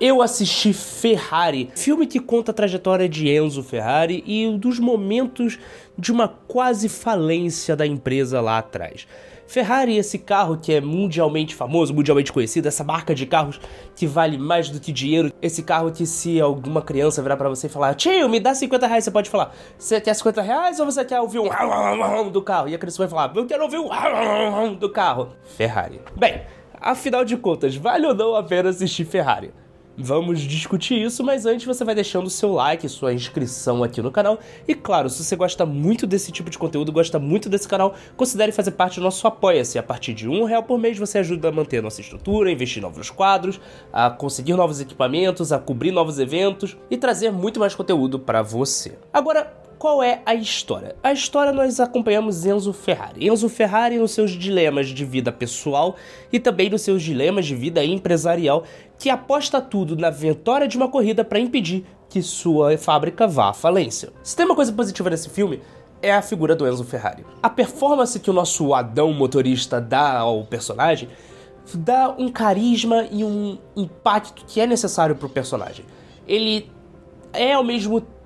eu assisti Ferrari, filme que conta a trajetória de Enzo Ferrari e dos momentos de uma quase falência da empresa lá atrás. Ferrari, esse carro que é mundialmente famoso, mundialmente conhecido, essa marca de carros que vale mais do que dinheiro, esse carro que se alguma criança virar para você e falar, tio, me dá 50 reais, você pode falar, você quer 50 reais ou você quer ouvir um do carro? E a criança vai falar, eu quero ouvir um do carro. Ferrari. Bem, afinal de contas, vale ou não a pena assistir Ferrari? Vamos discutir isso, mas antes você vai deixando o seu like, sua inscrição aqui no canal. E claro, se você gosta muito desse tipo de conteúdo, gosta muito desse canal, considere fazer parte do nosso Apoia-se. A partir de um real por mês você ajuda a manter a nossa estrutura, a investir em novos quadros, a conseguir novos equipamentos, a cobrir novos eventos e trazer muito mais conteúdo para você. Agora, qual é a história? A história nós acompanhamos Enzo Ferrari. Enzo Ferrari nos seus dilemas de vida pessoal e também nos seus dilemas de vida empresarial, que aposta tudo na vitória de uma corrida para impedir que sua fábrica vá à falência. Se tem uma coisa positiva nesse filme, é a figura do Enzo Ferrari. A performance que o nosso Adão motorista dá ao personagem dá um carisma e um impacto que é necessário para o personagem. Ele é ao mesmo tempo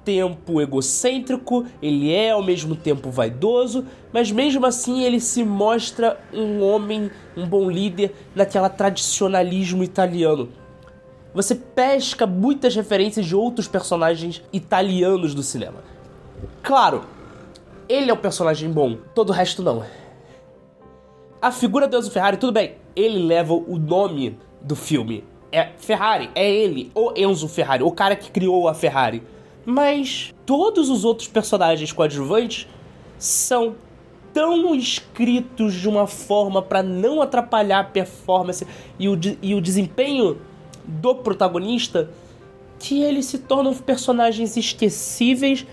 egocêntrico, ele é ao mesmo tempo vaidoso, mas mesmo assim ele se mostra um homem, um bom líder naquela tradicionalismo italiano. Você pesca muitas referências de outros personagens italianos do cinema. Claro, ele é o personagem bom, todo o resto não. A figura do Enzo Ferrari, tudo bem, ele leva o nome do filme. É Ferrari, é ele, o Enzo Ferrari, o cara que criou a Ferrari. Mas todos os outros personagens coadjuvantes são tão escritos de uma forma para não atrapalhar a performance e o, e o desempenho do protagonista que eles se tornam personagens esquecíveis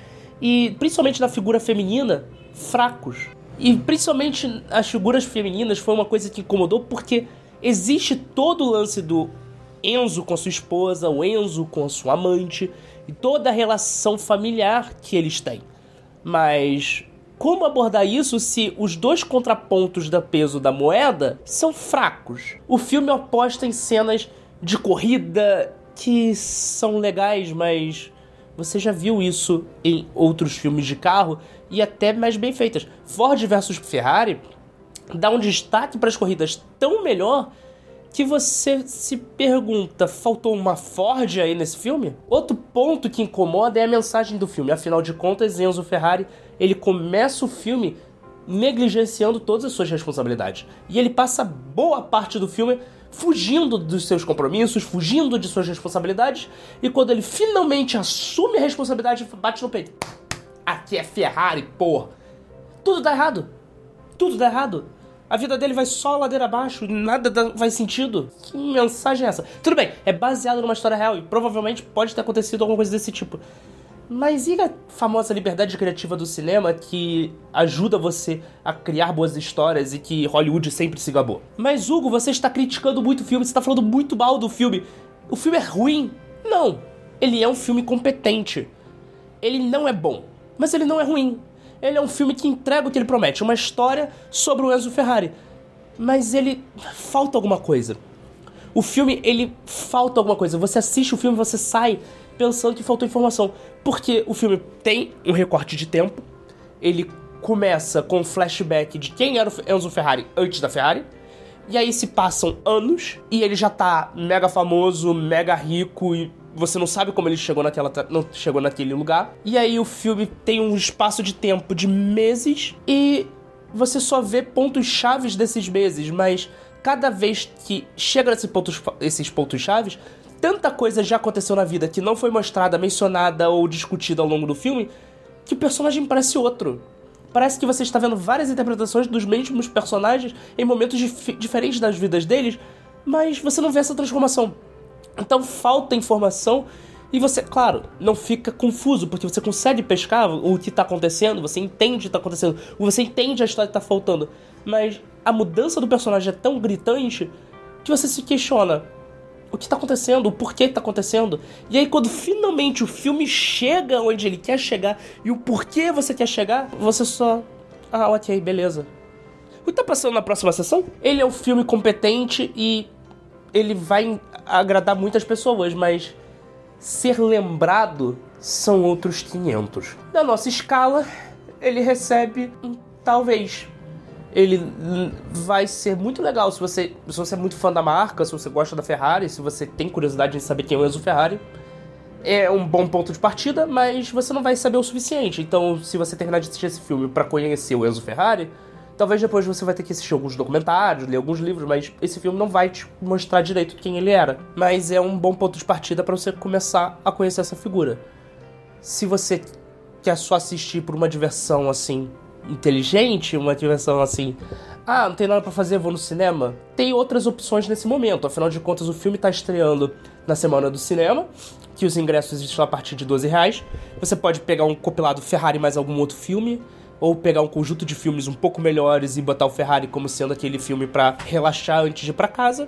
e, principalmente na figura feminina, fracos. E principalmente as figuras femininas foi uma coisa que incomodou porque existe todo o lance do Enzo com sua esposa, o Enzo com sua amante e toda a relação familiar que eles têm. Mas como abordar isso se os dois contrapontos da peso da moeda são fracos? O filme aposta em cenas de corrida que são legais, mas você já viu isso em outros filmes de carro e até mais bem feitas. Ford versus Ferrari dá um destaque para as corridas tão melhor que você se pergunta, faltou uma Ford aí nesse filme? Outro ponto que incomoda é a mensagem do filme. Afinal de contas, Enzo Ferrari, ele começa o filme negligenciando todas as suas responsabilidades. E ele passa boa parte do filme fugindo dos seus compromissos, fugindo de suas responsabilidades, e quando ele finalmente assume a responsabilidade, bate no peito. Aqui é Ferrari, porra. Tudo dá errado. Tudo dá errado. A vida dele vai só ladeira abaixo, nada faz sentido. Que mensagem é essa? Tudo bem, é baseado numa história real e provavelmente pode ter acontecido alguma coisa desse tipo. Mas e a famosa liberdade criativa do cinema que ajuda você a criar boas histórias e que Hollywood sempre se gabou? Mas Hugo, você está criticando muito o filme, você está falando muito mal do filme. O filme é ruim? Não. Ele é um filme competente. Ele não é bom, mas ele não é ruim. Ele é um filme que entrega o que ele promete, uma história sobre o Enzo Ferrari. Mas ele falta alguma coisa. O filme, ele falta alguma coisa. Você assiste o filme, você sai pensando que faltou informação. Porque o filme tem um recorte de tempo. Ele começa com um flashback de quem era o Enzo Ferrari antes da Ferrari. E aí se passam anos e ele já tá mega famoso, mega rico e você não sabe como ele chegou naquela não chegou naquele lugar. E aí o filme tem um espaço de tempo de meses e você só vê pontos chaves desses meses, mas cada vez que chega nesse pontos, esses pontos chaves, tanta coisa já aconteceu na vida que não foi mostrada, mencionada ou discutida ao longo do filme, que o personagem parece outro. Parece que você está vendo várias interpretações dos mesmos personagens em momentos dif diferentes das vidas deles, mas você não vê essa transformação. Então falta informação e você, claro, não fica confuso, porque você consegue pescar o que está acontecendo, você entende o que está acontecendo, você entende a história que está faltando. Mas a mudança do personagem é tão gritante que você se questiona o que está acontecendo, o porquê está acontecendo. E aí, quando finalmente o filme chega onde ele quer chegar e o porquê você quer chegar, você só. Ah, ok, beleza. O que está passando na próxima sessão? Ele é um filme competente e ele vai agradar muitas pessoas, mas ser lembrado são outros 500. Na nossa escala, ele recebe um talvez. Ele vai ser muito legal se você, se você é muito fã da marca, se você gosta da Ferrari, se você tem curiosidade em saber quem é o Enzo Ferrari. É um bom ponto de partida, mas você não vai saber o suficiente. Então, se você terminar de assistir esse filme para conhecer o Enzo Ferrari, talvez depois você vai ter que assistir alguns documentários, ler alguns livros, mas esse filme não vai te mostrar direito quem ele era. Mas é um bom ponto de partida para você começar a conhecer essa figura. Se você quer só assistir por uma diversão assim inteligente, uma diversão assim, ah, não tem nada para fazer, vou no cinema. Tem outras opções nesse momento. Afinal de contas, o filme tá estreando na semana do cinema, que os ingressos estão a partir de 12 reais. Você pode pegar um compilado Ferrari mais algum outro filme, ou pegar um conjunto de filmes um pouco melhores e botar o Ferrari como sendo aquele filme para relaxar antes de ir para casa.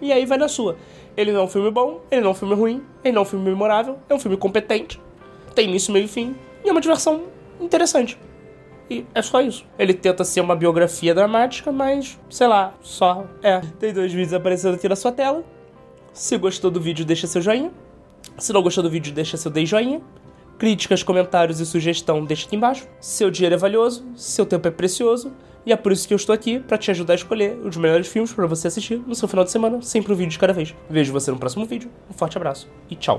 E aí vai na sua. Ele não é um filme bom, ele não é um filme ruim, ele não é um filme memorável, é um filme competente, tem início, meio e fim, e é uma diversão interessante. E é só isso. Ele tenta ser uma biografia dramática, mas, sei lá, só é. Tem dois vídeos aparecendo aqui na sua tela. Se gostou do vídeo, deixa seu joinha. Se não gostou do vídeo, deixa seu dei joinha. Críticas, comentários e sugestão, deixa aqui embaixo. Seu dinheiro é valioso, seu tempo é precioso. E é por isso que eu estou aqui, para te ajudar a escolher os melhores filmes para você assistir no seu final de semana, sempre um vídeo de cada vez. Vejo você no próximo vídeo, um forte abraço e tchau!